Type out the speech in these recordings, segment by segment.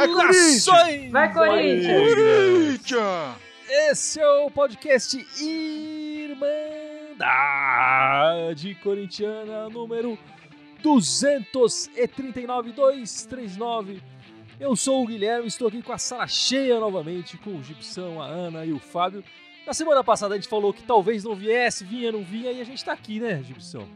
Saudações! Vai, Corinthians! Corinthians! Esse é o podcast Irmandade Corintiana número 239 239. Eu sou o Guilherme, estou aqui com a sala cheia novamente, com o Gibson, a Ana e o Fábio. Na semana passada a gente falou que talvez não viesse, vinha, não vinha, e a gente tá aqui, né, Gibson?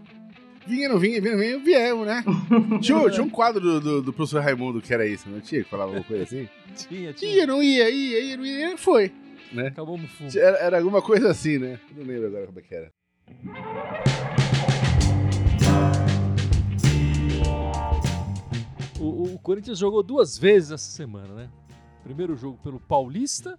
Vinha, não vinha, vinha, não vinha, viemos, né? tinha, tinha um quadro do, do, do professor Raimundo que era isso, não tinha? Que falava alguma coisa assim? Tinha, tinha. Ia, não ia, ia, ia, não ia, foi. Né? Acabou no fundo. Era, era alguma coisa assim, né? Não lembro agora como é que era. Corinthians jogou duas vezes essa semana, né? Primeiro jogo pelo Paulista.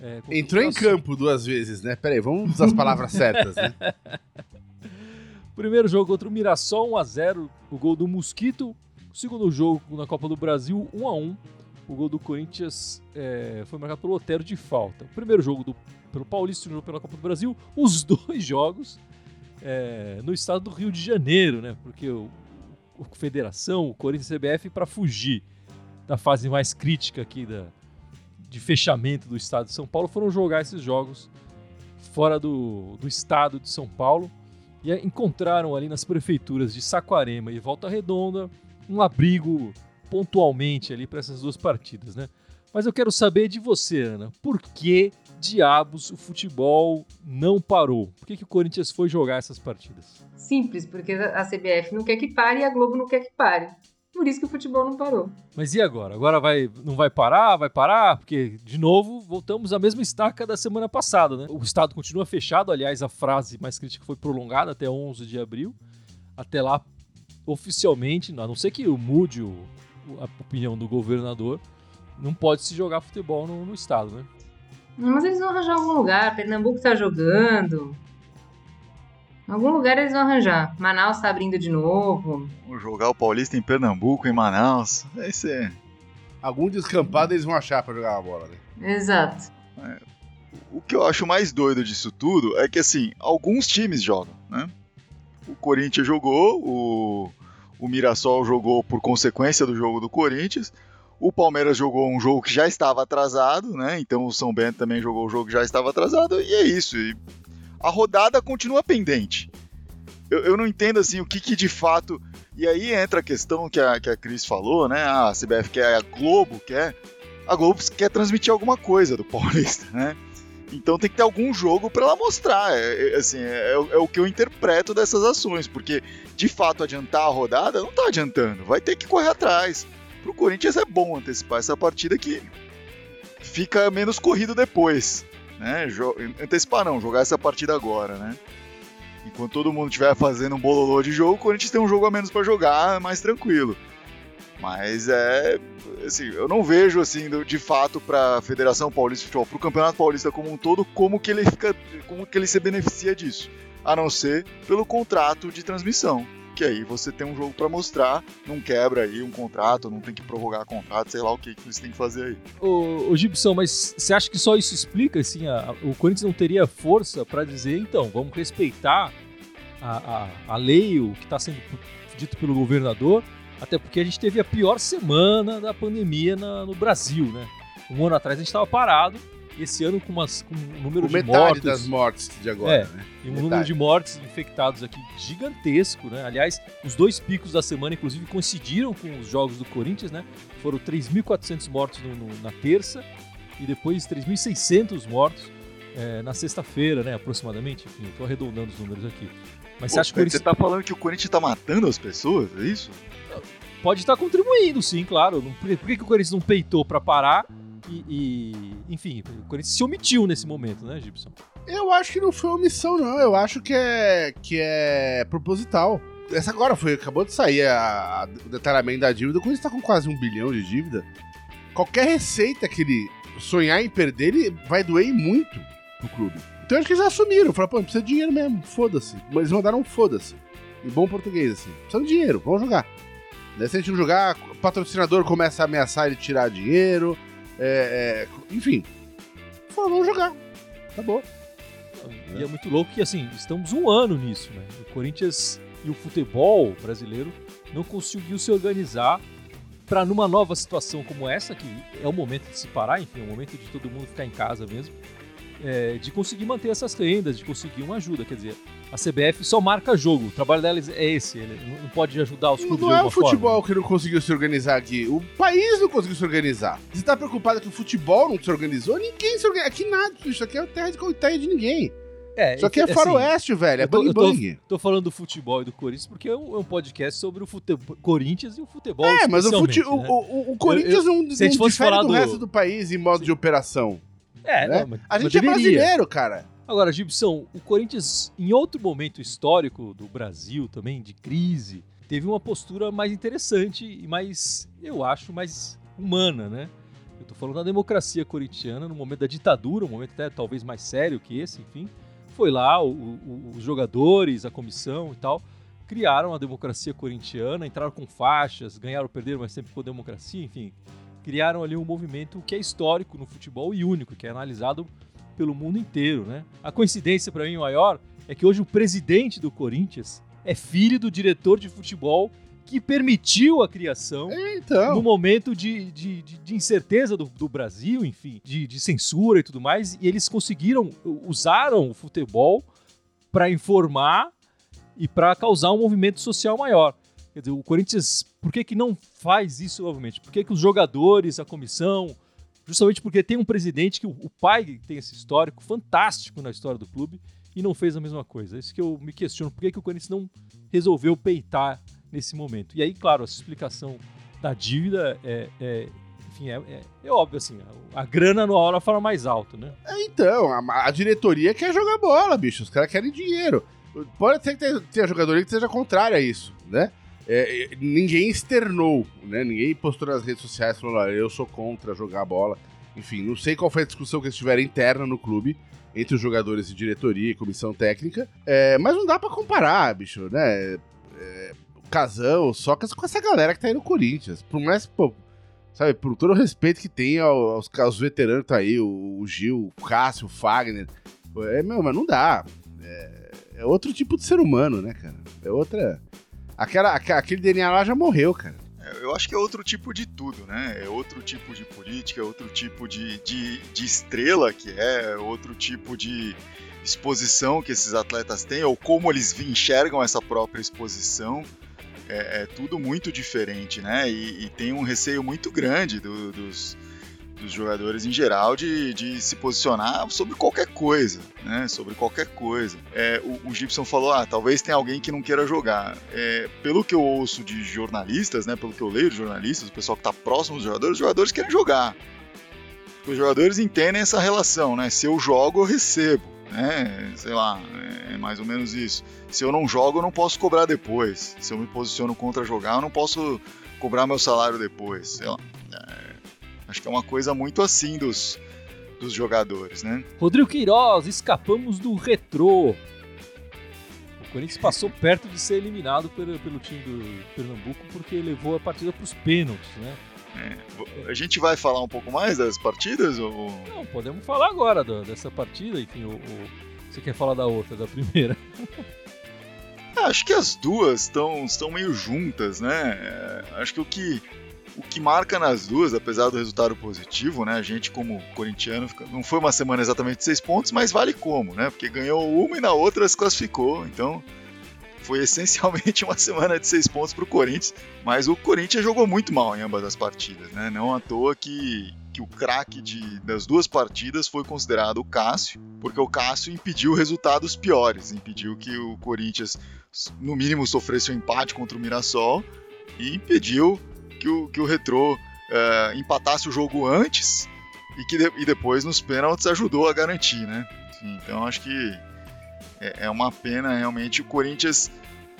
é, Entrou em campo duas vezes, né? Peraí, vamos usar as palavras certas, né? Primeiro jogo contra o Mirassol, 1x0, o gol do Mosquito. Segundo jogo na Copa do Brasil, 1x1. O gol do Corinthians é, foi marcado pelo Otero de falta. O primeiro jogo do, pelo Paulista e o jogo pela Copa do Brasil, os dois jogos é, no estado do Rio de Janeiro, né? Porque o, o Federação, o Corinthians e o CBF, para fugir da fase mais crítica aqui da, de fechamento do estado de São Paulo, foram jogar esses jogos fora do, do estado de São Paulo e encontraram ali nas prefeituras de Saquarema e Volta Redonda um abrigo pontualmente ali para essas duas partidas, né? Mas eu quero saber de você, Ana, por que diabos o futebol não parou? Por que, que o Corinthians foi jogar essas partidas? Simples, porque a CBF não quer que pare e a Globo não quer que pare. Por isso que o futebol não parou. Mas e agora? Agora vai, não vai parar? Vai parar? Porque, de novo, voltamos à mesma estaca da semana passada, né? O estado continua fechado, aliás, a frase mais crítica foi prolongada até 11 de abril. Até lá, oficialmente, a não ser que mude o- a opinião do governador, não pode se jogar futebol no, no estado, né? Mas eles vão arranjar algum lugar. Pernambuco tá jogando. Algum lugar eles vão arranjar. Manaus tá abrindo de novo. Vamos jogar o Paulista em Pernambuco, em Manaus. Vai ser. Algum descampado eles vão achar pra jogar a bola, né? Exato. O que eu acho mais doido disso tudo é que, assim, alguns times jogam, né? O Corinthians jogou, o, o Mirassol jogou por consequência do jogo do Corinthians, o Palmeiras jogou um jogo que já estava atrasado, né? Então o São Bento também jogou o jogo que já estava atrasado, e é isso. E a rodada continua pendente. Eu, eu não entendo, assim, o que, que de fato. E aí entra a questão que a, que a Cris falou, né? Ah, a CBF quer, a Globo quer. A Globo quer transmitir alguma coisa do Paulista, né? Então tem que ter algum jogo para ela mostrar. É, é, assim, é, é o que eu interpreto dessas ações, porque de fato adiantar a rodada não tá adiantando. Vai ter que correr atrás. Pro Corinthians é bom antecipar essa partida que fica menos corrido depois. Né? Antecipar não, jogar essa partida agora, né? Enquanto todo mundo estiver fazendo um bololô de jogo, o Corinthians tem um jogo a menos para jogar, mais tranquilo. Mas é. Assim, eu não vejo, assim, de fato, para a Federação Paulista de Futebol, para o Campeonato Paulista como um todo, como que ele fica. como que ele se beneficia disso. A não ser pelo contrato de transmissão. Que aí você tem um jogo para mostrar, não quebra aí um contrato, não tem que prorrogar contrato, sei lá o que, que têm que fazer aí. Ô, ô Gibson, mas você acha que só isso explica, assim, a- a- o Corinthians não teria força para dizer, então, vamos respeitar a, a, a lei, o que está sendo dito pelo governador, até porque a gente teve a pior semana da pandemia na- no Brasil, né? Um ano atrás a gente estava parado, esse ano com, umas, com um número Com de metade mortos... das mortes de agora, É. né? E um Metade. número de mortes infectados aqui gigantesco, né? Aliás, os dois picos da semana, inclusive, coincidiram com os jogos do Corinthians, né? Foram 3.400 mortos no- no- na terça e depois 3.600 mortos é, na sexta-feira, né? Aproximadamente. Enfim, eu tô arredondando os números aqui. Mas você acha que você tá falando que o Corinthians tá matando as pessoas? É isso? pode estar contribuindo, sim, claro. Não- Por que, por que que o Corinthians não peitou para parar? E, e, enfim, o Corinthians se omitiu nesse momento, né, Gibson? Eu acho que não foi omissão, não. Eu acho que é, que é proposital. Essa agora foi, acabou de sair a, a- o detalhamento da dívida. O Corinthians tá com quase um bilhão de dívida. Qualquer receita que ele sonhar em perder, ele vai doer muito pro clube. Então acho que eles assumiram. Falaram, pô, precisa de dinheiro mesmo, foda-se. Mas eles mandaram um foda-se. Em bom português, assim. Precisa de dinheiro, vamos jogar. Se a gente não jogar, o patrocinador começa a ameaçar ele tirar dinheiro. É, é, enfim. falou, vamos jogar. Acabou. E é muito louco que, assim, estamos um ano nisso, né? O Corinthians e o futebol brasileiro não conseguiu se organizar para numa nova situação como essa, que é o momento de se parar, enfim, é o momento de todo mundo ficar em casa mesmo, é, de conseguir manter essas rendas, de conseguir uma ajuda. Quer dizer, a CBF só marca jogo, o trabalho delas é esse, ele não pode ajudar os clubes Não de é alguma o futebol forma. que não conseguiu se organizar aqui. O país não conseguiu se organizar. Você tá preocupado que o futebol não se organizou? Ninguém se organizou. Aqui nada, isso aqui é terra de, terra de ninguém. É, Isso aqui é assim, faroeste, velho. É eu tô- bang eu tô- bang. Tô falando do futebol e do Corinthians porque é um, é um podcast sobre o futebol, Corinthians e o futebol. É, mas o, fute... especialmente, o, né? o, o Corinthians não, se a gente não difere falar do, do- resto do país em modo de operação. É, né? não, mas, A gente é brasileiro, cara. Agora, Gibson, o Corinthians, em outro momento histórico do Brasil também, de crise, teve uma postura mais interessante e mais, eu acho, mais humana, né? Eu tô falando da democracia corintiana, no momento da ditadura, um momento até talvez mais sério que esse, enfim. Foi lá, o- o- os jogadores, a comissão e tal, criaram a democracia corintiana, entraram com faixas, ganharam perderam, mas sempre com democracia, enfim. Criaram ali um movimento que é histórico no futebol e único, que é analisado pelo mundo inteiro, né? A coincidência para mim maior é que hoje o presidente do Corinthians é filho do diretor de futebol que permitiu a criação Então. no momento de, de, de- de incerteza do, do Brasil, enfim, de, de censura e tudo mais, e eles conseguiram, usaram o futebol para informar e para causar um movimento social maior. Quer dizer, o Corinthians, por que, que não faz isso novamente? Por que, que os jogadores, a comissão, justamente porque tem um presidente que o, o pai tem esse histórico fantástico na história do clube e não fez a mesma coisa. É isso que eu me questiono, por que, que o Corinthians não resolveu peitar nesse momento? E aí, claro, essa explicação da dívida é, é- enfim, é, é- é óbvio, assim, a, a grana na hora fala mais alto, né? Então, a, a diretoria quer jogar bola, bicho. Os caras querem dinheiro. Pode ser que tenha, tenha jogador que seja contrário a isso, né? É, ninguém externou, né? Ninguém postou nas redes sociais falando, "Olha, eu sou contra jogar bola. Enfim, não sei qual foi a discussão que eles tiveram interna no clube, entre os jogadores e diretoria e comissão técnica. É, mas não dá pra comparar, bicho, né? É, Casão, Socas com essa galera que tá aí no Corinthians. Por mais, pô, sabe, por todo o respeito que tem ao- aos, aos veteranos que tá aí, o, o Gil, o Cássio, o Fagner. É, meu, mas não dá. É, é outro tipo de ser humano, né, cara? É outra. Aquela, aquele DNA lá já morreu, cara. É, Eu acho que é outro tipo de tudo, né? É outro tipo de política, é outro tipo de, de, de estrela que é, é outro tipo de exposição que esses atletas têm, ou como eles enxergam essa própria exposição. É, é tudo muito diferente, né? E, e tem um receio muito grande do- dos, dos jogadores em geral de, de se posicionar sobre qualquer coisa, né? Sobre qualquer coisa. É, o, o Gibson falou, ah, talvez tenha alguém que não queira jogar. É, pelo que eu ouço de jornalistas, né? Pelo que eu leio de jornalistas, o pessoal que está próximo dos jogadores, os jogadores querem jogar. Os jogadores entendem essa relação, né? Se eu jogo, eu recebo, né? Sei lá, é mais ou menos isso. Se eu não jogo, eu não posso cobrar depois. Se eu me posiciono contra jogar, eu não posso cobrar meu salário depois. Sei lá. É, acho que é uma coisa muito assim dos, dos jogadores, né? Rodrigo Queiroz, escapamos do retrô. O Corinthians passou perto de ser eliminado pelo, pelo time do Pernambuco porque levou a partida para os pênaltis, né? A gente vai falar um pouco mais das partidas? Ou... Não, podemos falar agora do- dessa partida, enfim, o, o- você quer falar da outra, da primeira? Ah, Acho que as duas estão estão meio juntas, né? É, Acho que o que o que marca nas duas, apesar do resultado positivo, né? A gente como corintiano não foi uma semana exatamente de seis pontos, mas vale como, né? Porque ganhou uma e na outra se classificou, então foi essencialmente uma semana de seis pontos para o Corinthians. Mas o Corinthians jogou muito mal em ambas as partidas, né? Não à toa que que o craque das duas partidas foi considerado o Cássio, porque o Cássio impediu resultados piores, impediu que o Corinthians no mínimo sofresse um empate contra o Mirassol e impediu que o, que o Retrô eh, empatasse o jogo antes e que de- e depois nos pênaltis ajudou a garantir, né? Então acho que é, é uma pena realmente o Corinthians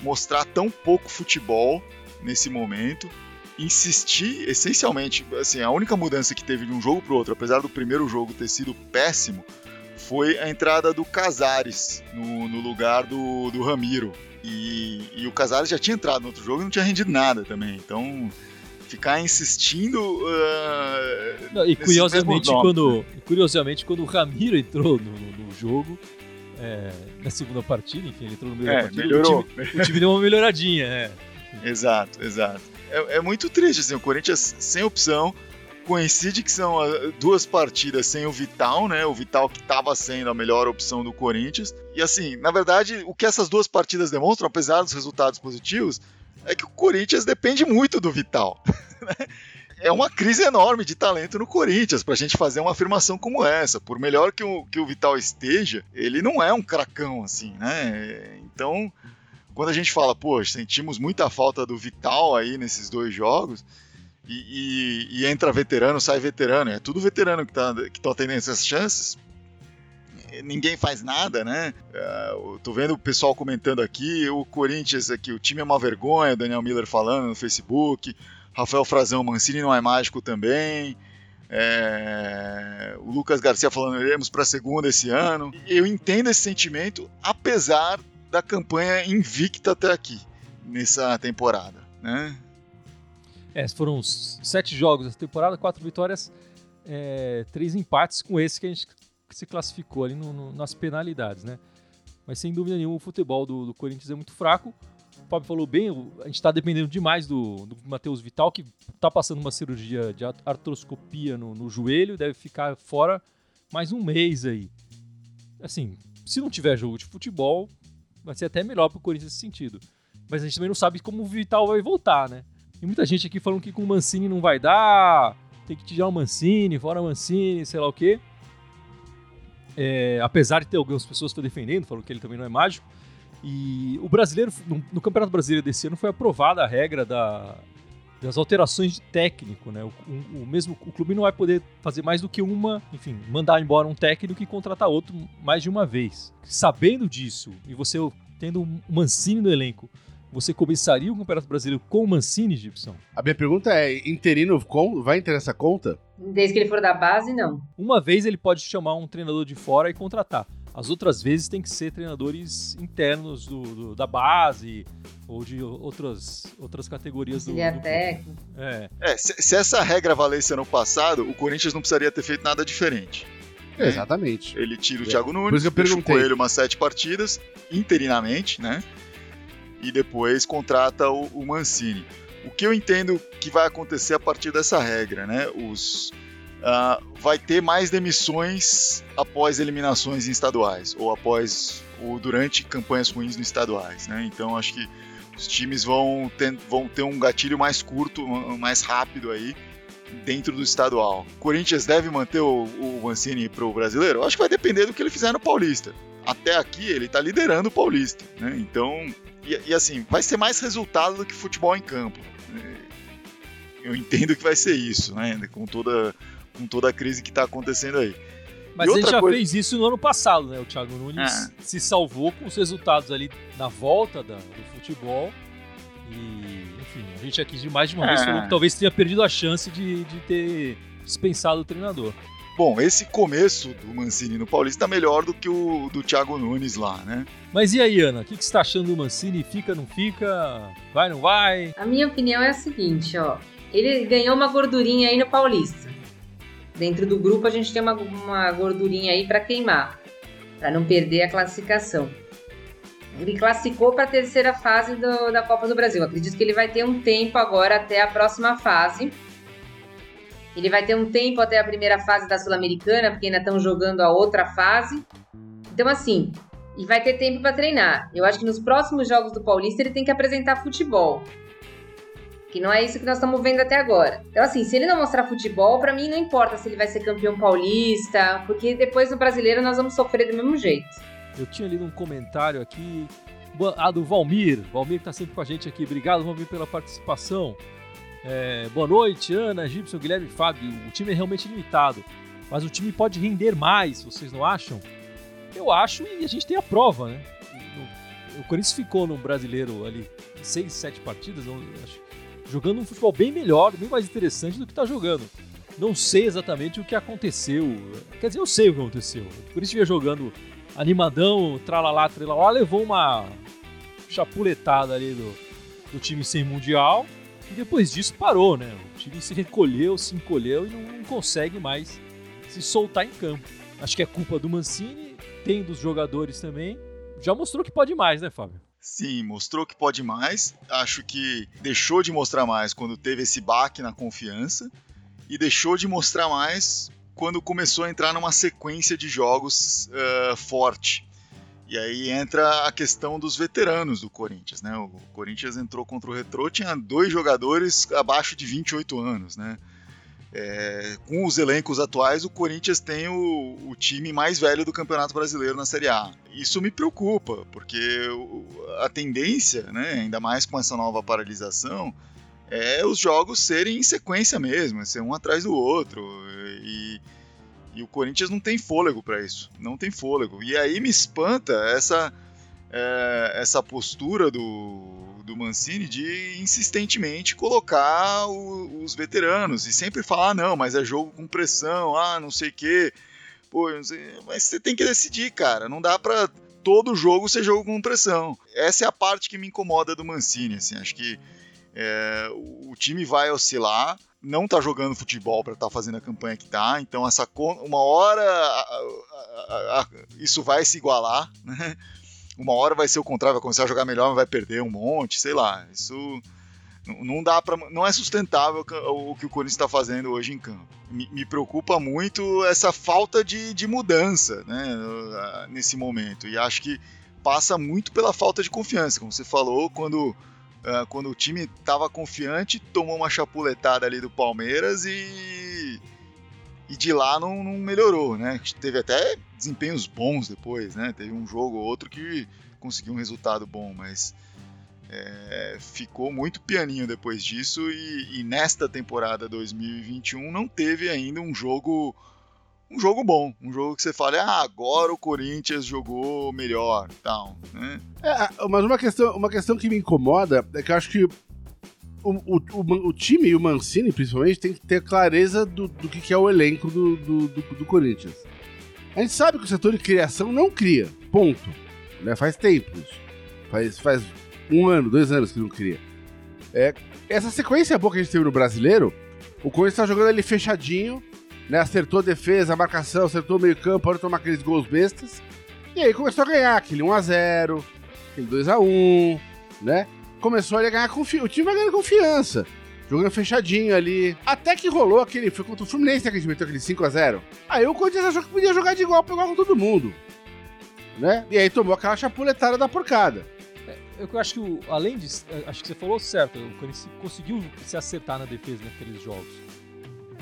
mostrar tão pouco futebol nesse momento, insistir essencialmente, assim, a única mudança que teve de um jogo para outro, apesar do primeiro jogo ter sido péssimo, foi a entrada do Casares no, no lugar do, do Ramiro. E, e o Casares já tinha entrado no outro jogo e não tinha rendido nada também. Então ficar insistindo. Uh, Não, e curiosamente quando, curiosamente, quando o Ramiro entrou no, no, no jogo, é, na segunda partida, enfim, ele entrou no meio é, da partida, melhorou. O, time, o time deu uma melhoradinha. É. Exato, exato. É, é, muito triste, assim, o Corinthians sem opção. Coincide que são ah, duas partidas sem o Vital, né? O Vital que estava sendo a melhor opção do Corinthians. E assim, na verdade, o que essas duas partidas demonstram, apesar dos resultados positivos, é que o Corinthians depende muito do Vital. É uma crise enorme de talento no Corinthians para a gente fazer uma afirmação como essa. Por melhor que o, que o Vital esteja, ele não é um cracão assim, né? Então, quando a gente fala, pô, sentimos muita falta do Vital aí nesses dois jogos, e, e, e, entra veterano, sai veterano. É tudo veterano que tá, que estão tendo essas chances. Ninguém faz nada, né? Uh, tô vendo o pessoal comentando aqui, o Corinthians aqui, o time é uma vergonha, Daniel Miller falando no Facebook, Rafael Frazão, Mancini não é mágico também. É, o Lucas Garcia falando, iremos para a segunda esse ano. Eu entendo esse sentimento, apesar da campanha invicta até aqui, nessa temporada. Né? É, foram sete jogos essa temporada, quatro vitórias, é, três empates com esse que a gente se classificou ali no, no, nas penalidades, né? Mas sem dúvida nenhuma o futebol do, do Corinthians é muito fraco. O Fábio falou bem, a gente está dependendo demais do, do Matheus Vital, que está passando uma cirurgia de artroscopia no, no joelho, deve ficar fora mais um mês aí. Assim, se não tiver jogo de futebol, vai ser até melhor para o Corinthians nesse sentido. Mas a gente também não sabe como o Vital vai voltar, né? Tem muita gente aqui falando que com o Mancini não vai dar, tem que tirar o Mancini, fora o Mancini, sei lá o quê. É, apesar de ter algumas pessoas que estão defendendo, falando que ele também não é mágico. E o brasileiro, no, no Campeonato Brasileiro desse ano, foi aprovada a regra da, das alterações de técnico, né? O, o, mesmo o clube não vai poder fazer mais do que uma, enfim, mandar embora um técnico e contratar outro mais de uma vez. Sabendo disso e você tendo um Mancini no elenco, você começaria o Campeonato Brasileiro com o Mancini, Gibson? A minha pergunta é: interino vai entrar nessa conta? Desde que ele for da base, não. Uma vez ele pode chamar um treinador de fora e contratar. As outras vezes tem que ser treinadores internos do, do da base ou de outras, outras categorias do, do técnico. É. é se, se, essa regra valesse ano passado, o Corinthians não precisaria ter feito nada diferente. É, exatamente. Ele tira o é. Thiago Nunes, deixa o Coelho umas sete partidas, interinamente, né? E depois contrata o, o Mancini. O que eu entendo que vai acontecer a partir dessa regra, né? Os, uh, vai ter mais demissões após eliminações em estaduais ou após ou durante campanhas ruins no estaduais, né? Então acho que os times vão ter, vão ter um gatilho mais curto, mais rápido aí dentro do estadual. O Corinthians deve manter o, o Mancini para o brasileiro? Acho que vai depender do que ele fizer no Paulista. Até aqui ele está liderando o Paulista, né? Então e, e, assim, vai ser mais resultado do que futebol em campo. É, eu entendo que vai ser isso, né? Com toda, com toda a crise que está acontecendo aí. Mas ele já coisa... fez isso no ano passado, né? O Thiago Nunes é. se salvou com os resultados ali na volta da, do futebol. E, enfim, a gente aqui de mais de uma é. vez falou que talvez tenha perdido a chance de, de ter dispensado o treinador. Bom, esse começo do Mancini no Paulista é melhor do que o do Thiago Nunes lá, né? Mas e aí, Ana? O que, que você está achando do Mancini? Fica, não fica? Vai, não vai? A minha opinião é a seguinte, ó. Ele ganhou uma gordurinha aí no Paulista. Dentro do grupo a gente tem uma, uma gordurinha aí para queimar, para não perder a classificação. Ele classificou para a terceira fase do, da Copa do Brasil. Acredito que ele vai ter um tempo agora até a próxima fase ele vai ter um tempo até a primeira fase da Sul-Americana, porque ainda estão jogando a outra fase. Então, assim, e vai ter tempo para treinar. Eu acho que nos próximos jogos do Paulista ele tem que apresentar futebol. Que não é isso que nós estamos vendo até agora. Então, assim, se ele não mostrar futebol, para mim não importa se ele vai ser campeão paulista, porque depois no brasileiro nós vamos sofrer do mesmo jeito. Eu tinha lido um comentário aqui, a do Valmir. Valmir que tá sempre com a gente aqui. Obrigado, Valmir, pela participação. É, boa noite, Ana, Gibson, Guilherme Fábio. O time é realmente limitado, mas o time pode render mais, vocês não acham? Eu acho e a gente tem a prova, né? O Corinthians ficou no brasileiro ali seis, sete partidas, acho, jogando um futebol bem melhor, bem mais interessante do que está jogando. Não sei exatamente o que aconteceu. Quer dizer, eu sei o que aconteceu. O Corinthians vinha jogando animadão, tralalá, tralalá, levou uma chapuletada ali do, do time sem mundial E depois disso parou, né? O time se recolheu, se encolheu e não, consegue mais se soltar em campo. Acho que é culpa do Mancini, tem dos jogadores também. Já mostrou que pode mais, né, Fábio? Sim, mostrou que pode mais. Acho que deixou de mostrar mais quando teve esse baque na confiança e deixou de mostrar mais quando começou a entrar numa sequência de jogos uh, forte. E aí entra a questão dos veteranos do Corinthians, né? O Corinthians entrou contra o Retrô, tinha dois jogadores abaixo de 28 anos, né? É, com os elencos atuais, o Corinthians tem o, o, time mais velho do Campeonato Brasileiro na Série A. Isso me preocupa, porque a tendência, né, ainda mais com essa nova paralisação, é os jogos serem em sequência mesmo, ser um atrás do outro. E, e o Corinthians não tem fôlego para isso, não tem fôlego. E aí me espanta essa, é, essa postura do, do Mancini de insistentemente colocar o, os veteranos e sempre falar: ah, não, mas é jogo com pressão, ah, não sei o quê. Pô, mas você tem que decidir, cara. Não dá para todo jogo ser jogo com pressão. Essa é a parte que me incomoda do Mancini. Assim, acho que é, o time vai oscilar, não tá jogando futebol para estar tá fazendo a campanha que tá, então essa uma hora a, a, a, isso vai se igualar, né? Uma hora vai ser o contrário, vai começar a jogar melhor, mas vai perder um monte, sei lá. Isso não dá para, não é sustentável o que o Corinthians está fazendo hoje em campo. Me, me, preocupa muito essa falta de, de mudança, né, nesse momento. E acho que passa muito pela falta de confiança, como você falou, quando Uh, quando o time estava confiante, tomou uma chapuletada ali do Palmeiras e, e de lá não, não, melhorou, né? Teve até desempenhos bons depois, né? Teve um jogo ou outro que conseguiu um resultado bom, mas é, ficou muito pianinho depois disso e, e nesta temporada 2021 não teve ainda um jogo um jogo bom, um jogo que você fala, ah, agora o Corinthians jogou melhor, tal, né? É, mas uma questão, uma questão que me incomoda é que eu acho que o, o, o, o time e o Mancini, principalmente, tem que ter clareza do, do que, é o elenco do, do, do, do Corinthians. A gente sabe que o setor de criação não cria, ponto. Né? Faz tempos. Faz, faz um ano, dois anos que não cria. É, essa sequência boa que a gente teve no brasileiro, o Corinthians tá jogando ali fechadinho, né? Acertou a defesa, a marcação, acertou o meio campo, pode tomar aqueles gols bestas. E aí começou a ganhar aquele 1x0, aquele 2x1, né? Começou a ganhar confiança. O time vai ganhando confiança. Jogando fechadinho ali. Até que rolou aquele. Foi contra o Fluminense né, que a gente meteu aquele 5x0. Aí o Corinthians achou que podia jogar de igual pra igual com todo mundo. Né? E aí tomou aquela chapuletada da porcada. É, eu acho que, o, além disso, é, acho que você falou certo. O Corinthians conseguiu se acertar na defesa naqueles jogos.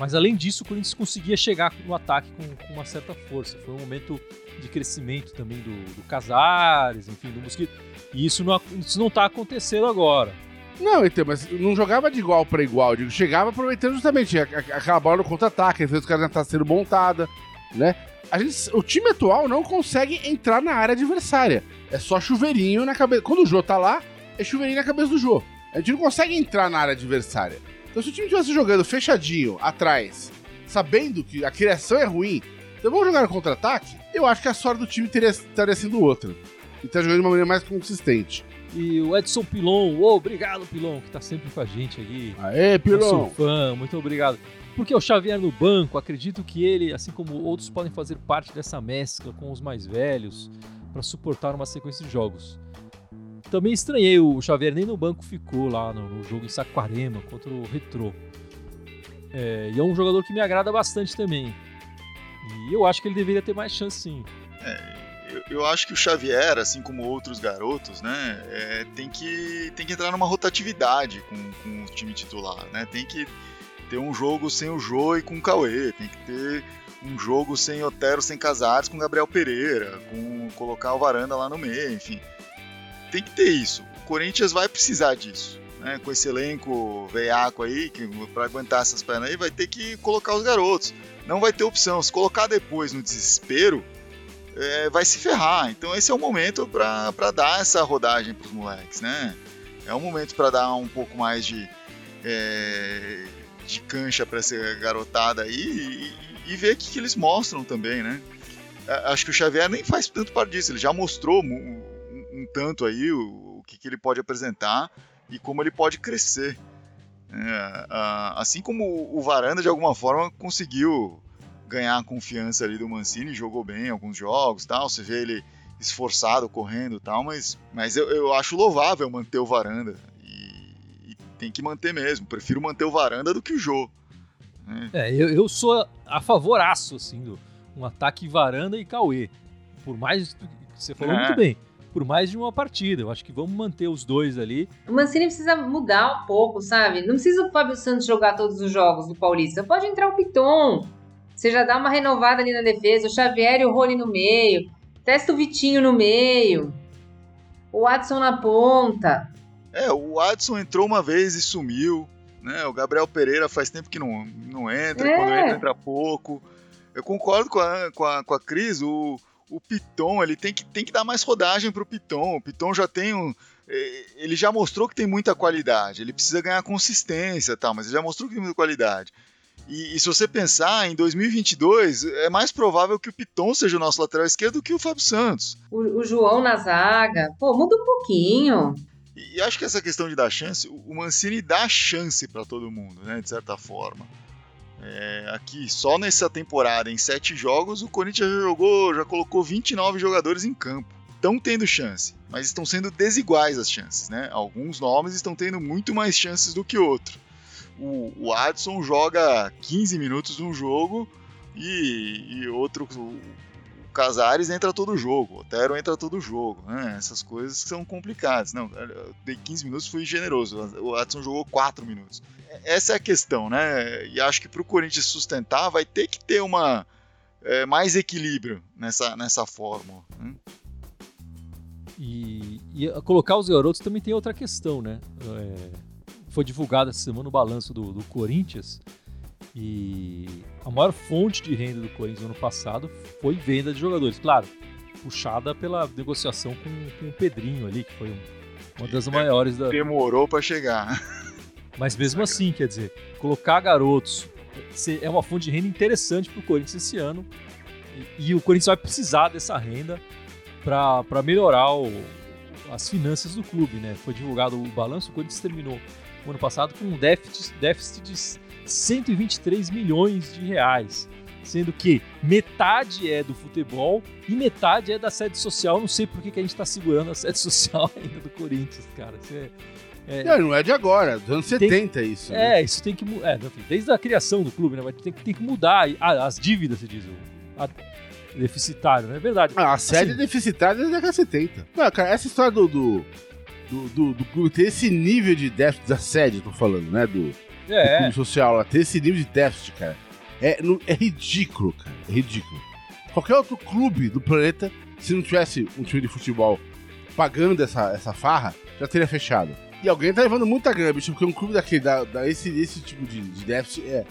Mas além disso, o Corinthians conseguia chegar no ataque com, com uma certa força. Foi um momento de crescimento também do, do Casares, enfim, do Mosquito. E isso não, isso não tá acontecendo agora. Não, então, mas não jogava de igual para igual. Digo, chegava aproveitando justamente aquela bola no contra-ataque, fez os caras estar sendo montada, né? A gente, o time atual não consegue entrar na área adversária. É só chuveirinho na cabeça. Quando o Jô tá lá, é chuveirinho na cabeça do Jô. A gente não consegue entrar na área adversária. Então, se o time estivesse jogando fechadinho, atrás, sabendo que a criação é ruim, então vamos jogar no contra-ataque, eu acho que a sorte do time teria, estaria sendo outra. E tá jogando de uma maneira mais consistente. E o Edson Pilon, oh, obrigado Pilon, que tá sempre com a gente aqui. Aê, Pilon! Nosso fã, muito obrigado. Porque o Xavier no banco, acredito que ele, assim como outros, podem fazer parte dessa mescla com os mais velhos para suportar uma sequência de jogos. Também estranhei, o Xavier nem no banco ficou lá no, no jogo em Saquarema contra o Retro. É, e é um jogador que me agrada bastante também. E eu acho que ele deveria ter mais chance sim. É, eu, eu, acho que o Xavier, assim como outros garotos, né, é, tem, que, tem que entrar numa rotatividade com, com o time titular. Né? Tem que ter um jogo sem o Jô e com o Cauê. Tem que ter um jogo sem Otero, sem Casares, com Gabriel Pereira, com colocar o Varanda lá no meio, enfim tem que ter isso. O Corinthians vai precisar disso. Né, com esse elenco veiaco aí, que para aguentar essas pernas aí, vai ter que colocar os garotos. Não vai ter opção. Se colocar depois no desespero, é, vai se ferrar. Então esse é o momento para dar essa rodagem para os moleques, né? É um momento para dar um pouco mais de, é, de cancha para essa garotada aí e, e ver o que, que, eles mostram também, né? Acho que o Xavier nem faz tanto parte disso, ele já mostrou um tanto aí o, o que, que ele pode apresentar e como ele pode crescer. É, assim como o Varanda, de alguma forma, conseguiu ganhar a confiança ali do Mancini, jogou bem alguns jogos tal. Você vê ele esforçado, correndo tal, mas, mas eu, eu acho louvável manter o Varanda. E, e, tem que manter mesmo. Prefiro manter o Varanda do que o Jô. Né? É, eu, eu sou a favoraço, assim, do um ataque Varanda e Cauê. Por mais que você falou é. muito bem por mais de uma partida. Eu acho que vamos manter os dois ali. O Mancini precisa mudar um pouco, sabe? Não precisa o Fábio Santos jogar todos os jogos do Paulista. Pode entrar o Piton. Você já dá uma renovada ali na defesa. O Xavier e o Rony no meio. Testa o Vitinho no meio. O Adson na ponta. É, o Adson entrou uma vez e sumiu. Né? O Gabriel Pereira faz tempo que não, não entra. É. Quando entra, entra pouco. Eu concordo com a, com a, com a Cris. O, o Piton, ele tem que, tem que dar mais rodagem pro Piton. O Piton já tem um. É, ele já mostrou que tem muita qualidade. Ele precisa ganhar consistência, tal, mas ele já mostrou que tem muita qualidade. E, e, se você pensar, em 2022, é mais provável que o Piton seja o nosso lateral esquerdo do que o Fábio Santos. O, o João na zaga. Pô, muda um pouquinho. E, e acho que essa questão de dar chance, o Mancini dá chance para todo mundo, né, de certa forma. É, aqui, só nessa temporada, em sete jogos, o Corinthians já jogou, já colocou 29 jogadores em campo. Estão tendo chance, mas estão sendo desiguais as chances, né? Alguns nomes estão tendo muito mais chances do que outros. O, o Adson joga 15 minutos no jogo e, e outro, Casares entra todo jogo, Otero entra todo jogo, né? Essas coisas são complicadas. Não, eu dei 15 minutos, fui generoso. O Adson jogou 4 minutos essa é a questão, né? E acho que para o Corinthians sustentar vai ter que ter uma é, mais equilíbrio nessa, nessa fórmula. Né? E, e, colocar os garotos também tem outra questão, né? É, foi divulgado essa semana o balanço do, do, Corinthians e a maior fonte de renda do Corinthians no ano passado foi venda de jogadores. Claro, puxada pela negociação com, com o Pedrinho ali, que foi um, uma das maiores da. Demorou para chegar. Mas mesmo assim, quer dizer, colocar garotos é uma fonte de renda interessante para o Corinthians esse ano. E, e, o Corinthians vai precisar dessa renda para melhorar o, as finanças do clube. Né? Foi divulgado o balanço, o Corinthians terminou o ano passado com um déficit, déficit de 123 milhões de reais. Sendo que metade é do futebol e metade é da sede social. Não sei por que, que a gente está segurando a sede social ainda do Corinthians, cara. Isso é, é, não, não é de agora, dos anos 70 tem, isso. Né? É, isso tem que mudar. É, desde a criação do clube, né? Mas tem, tem que mudar. Ah, as dívidas, se diz. A, deficitário, não é verdade? Ah, a série assim, deficitária é da década 70. Não, cara, essa história do, do, do, do, do clube ter esse nível de déficit da sede, tô falando, né? Do, é. social lá, ter esse nível de déficit, cara. É, é ridículo, cara. É ridículo. Qualquer outro clube do planeta, se não tivesse um time de futebol pagando essa, essa farra, já teria fechado. E alguém tá levando muita grana, bicho, porque um clube daquele, da, da esse, esse tipo de, de déficit é.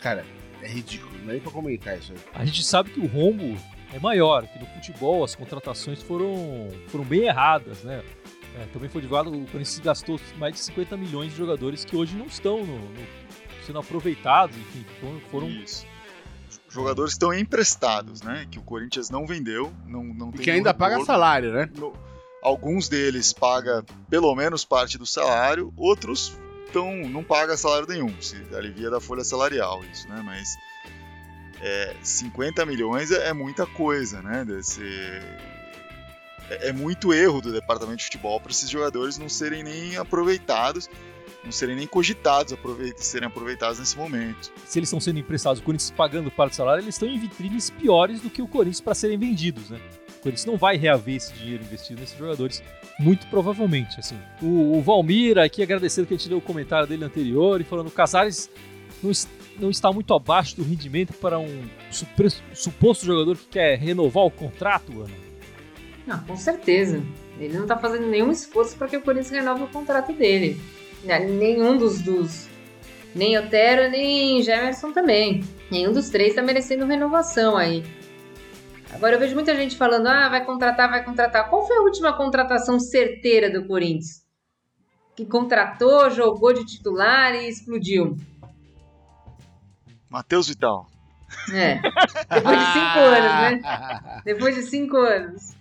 Cara, é ridículo, não é nem pra comentar isso aí. A gente sabe que o rombo é maior, que no futebol as contratações foram, foram bem erradas, né? É, também foi divulgado, o Corinthians gastou mais de 50 milhões de jogadores que hoje não estão no, no, sendo aproveitados, enfim, foram. foram... Isso. Jogadores que estão emprestados, né? Que o Corinthians não vendeu, não, não tem. Que ainda paga salário, né? No, Alguns deles paga pelo menos parte do salário, outros tão, não paga salário nenhum, se alivia da folha salarial isso, né? Mas é, 50 milhões é, é, muita coisa, né? Desse, é, é, muito erro do departamento de futebol para esses jogadores não serem nem aproveitados, não serem nem cogitados a serem aproveitados nesse momento. Se eles estão sendo emprestados, o Corinthians pagando parte do salário, eles estão em vitrines piores do que o Corinthians para serem vendidos, né? Corinthians não vai reaver esse dinheiro investido nesses jogadores, muito provavelmente. Assim. O, o Valmir, aqui agradecendo que a gente deu o comentário dele anterior e falando: o Casares não, não está muito abaixo do rendimento para um suposto jogador que quer renovar o contrato, Ana? Não, com certeza. Ele não está fazendo nenhum esforço para que o Corinthians renove o contrato dele. Né, nenhum dos, dos nem Otero, nem Gemerson também. Nenhum dos três está merecendo renovação aí. Agora eu vejo muita gente falando: ah, vai contratar, vai contratar. Qual foi a última contratação certeira do Corinthians? Que contratou, jogou de titular e explodiu. Matheus Vital. É. Depois de cinco anos, né? Depois de cinco anos.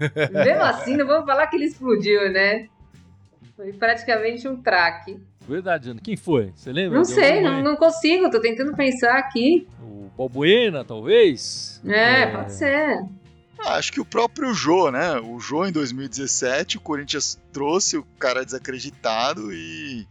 Mesmo assim, não vamos falar que ele explodiu, né? Foi praticamente um traque. Verdade, Ana. Quem foi? Você lembra? Não sei, não, não consigo, tô tentando pensar aqui. O Balbuena, talvez? É, pode ser. Ah, acho que o próprio Jô, né? O Jô em 2017, o Corinthians trouxe o cara desacreditado e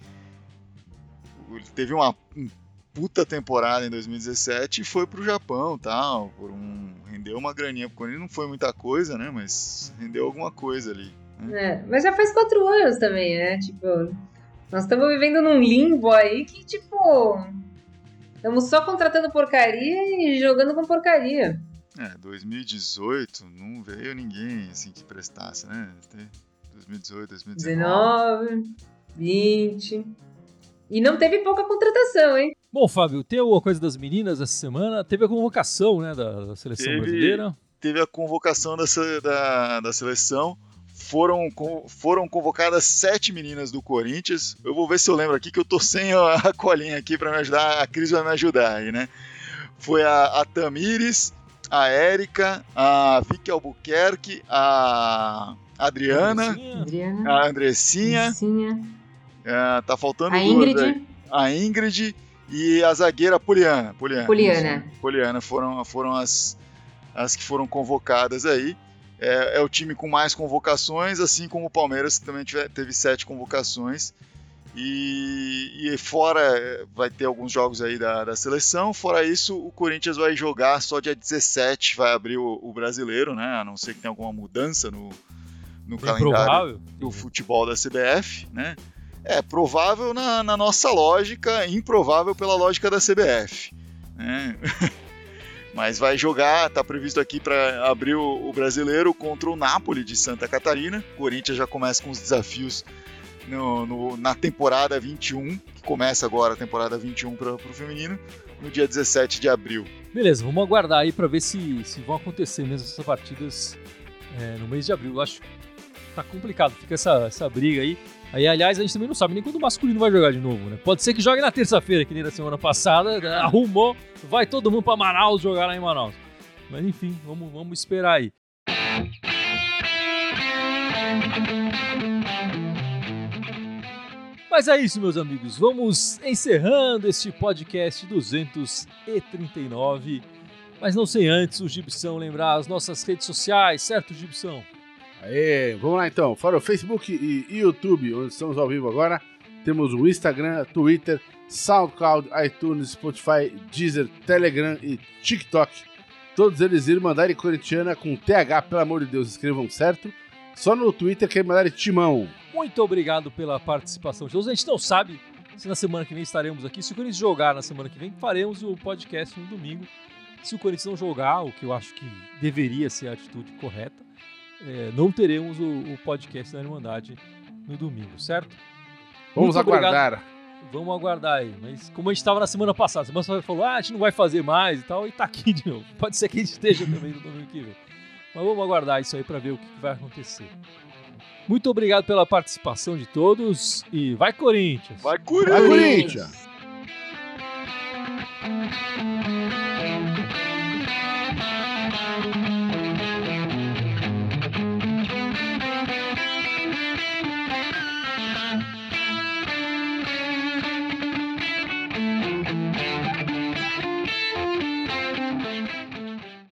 ele teve uma um puta temporada em 2017 e foi pro Japão, tal, por um rendeu uma graninha pro Corinthians, não foi muita coisa, né, mas rendeu alguma coisa ali. É, mas já faz quatro anos também, né? Tipo, nós estamos vivendo num limbo aí que, tipo, estamos só contratando porcaria e jogando com porcaria. É, 2018 não veio ninguém assim que prestasse, né? 2018, 2019. 19, 20. E não teve pouca contratação, hein? Bom, Fábio, tem alguma coisa das meninas essa semana? Teve a convocação, né, da, da seleção Teve. brasileira. Teve a convocação da, da, da seleção. Foram, foram convocadas sete meninas do Corinthians. Eu vou ver se eu lembro aqui que eu tô sem a, a colinha aqui para me ajudar. A Cris vai me ajudar aí, né? Foi a, a Tamires, a Érica, a Vicky Albuquerque, a Adriana, Andressinha. Adriana. a Andressinha. Andressinha, é, tá faltando A duas Ingrid. aí. A Ingrid e a zagueira Poliana. Poliana. Poliana. Isso. Poliana foram, foram as, as que foram convocadas aí. É, é o time com mais convocações, assim como o Palmeiras, que também tiver- teve sete convocações. E, e fora, é, vai ter alguns jogos aí da, da seleção. Fora isso, o Corinthians vai jogar só dia 17, vai abrir o, o brasileiro, né? A não ser que tenha alguma mudança no, no Bem calendário provável. do futebol da CBF, né? É provável na, na nossa lógica, improvável pela lógica da CBF. né? Mas vai jogar, tá previsto aqui para abrir o, o brasileiro contra o Napoli de Santa Catarina. O Corinthians já começa com os desafios no- no- na temporada 21, que começa agora a temporada 21 para o feminino, no dia 17 de abril. Beleza, vamos aguardar aí pra ver se, se vão acontecer mesmo essas partidas é, no mês de abril. Eu acho que tá complicado, fica essa, essa briga aí. Aí, aliás, a gente também não sabe nem quando o masculino vai jogar de novo, né? Pode ser que jogue na terça-feira, que nem na semana passada, né? arrumou, vai todo mundo pra Manaus jogar lá em Manaus. Mas enfim, vamos, vamos esperar aí. Mas é isso, meus amigos. Vamos encerrando este podcast 239. Mas não sem antes o Gibson lembrar as nossas redes sociais, certo, Gibson? Aê, vamos lá então. Fora o Facebook e YouTube, onde estamos ao vivo agora. Temos o Instagram, Twitter, SoundCloud, iTunes, Spotify, Deezer, Telegram e TikTok. Todos eles irem mandarem corintiana com TH, pelo amor de Deus, escrevam certo. Só no Twitter que mandarem timão. Muito obrigado pela participação de. A gente não sabe se na semana que vem estaremos aqui. Se o Corinthians jogar na semana que vem, faremos o podcast no domingo. Se o Corinthians não jogar, o que eu acho que deveria ser a atitude correta, é, não teremos o, o podcast da Irmandade no domingo, certo? Vamos Muito obrigado. aguardar. Vamos aguardar aí. Mas como a gente estava na semana passada, a semana passada falou, ah, a gente não vai fazer mais e tal, e tá aqui de novo. Pode ser que a gente esteja também no domingo que vem. Mas vamos aguardar isso aí para ver o que que vai acontecer. Muito obrigado pela participação de todos e vai Corinthians! Vai, Vai, Corinthians! Corinthians! Corinthians!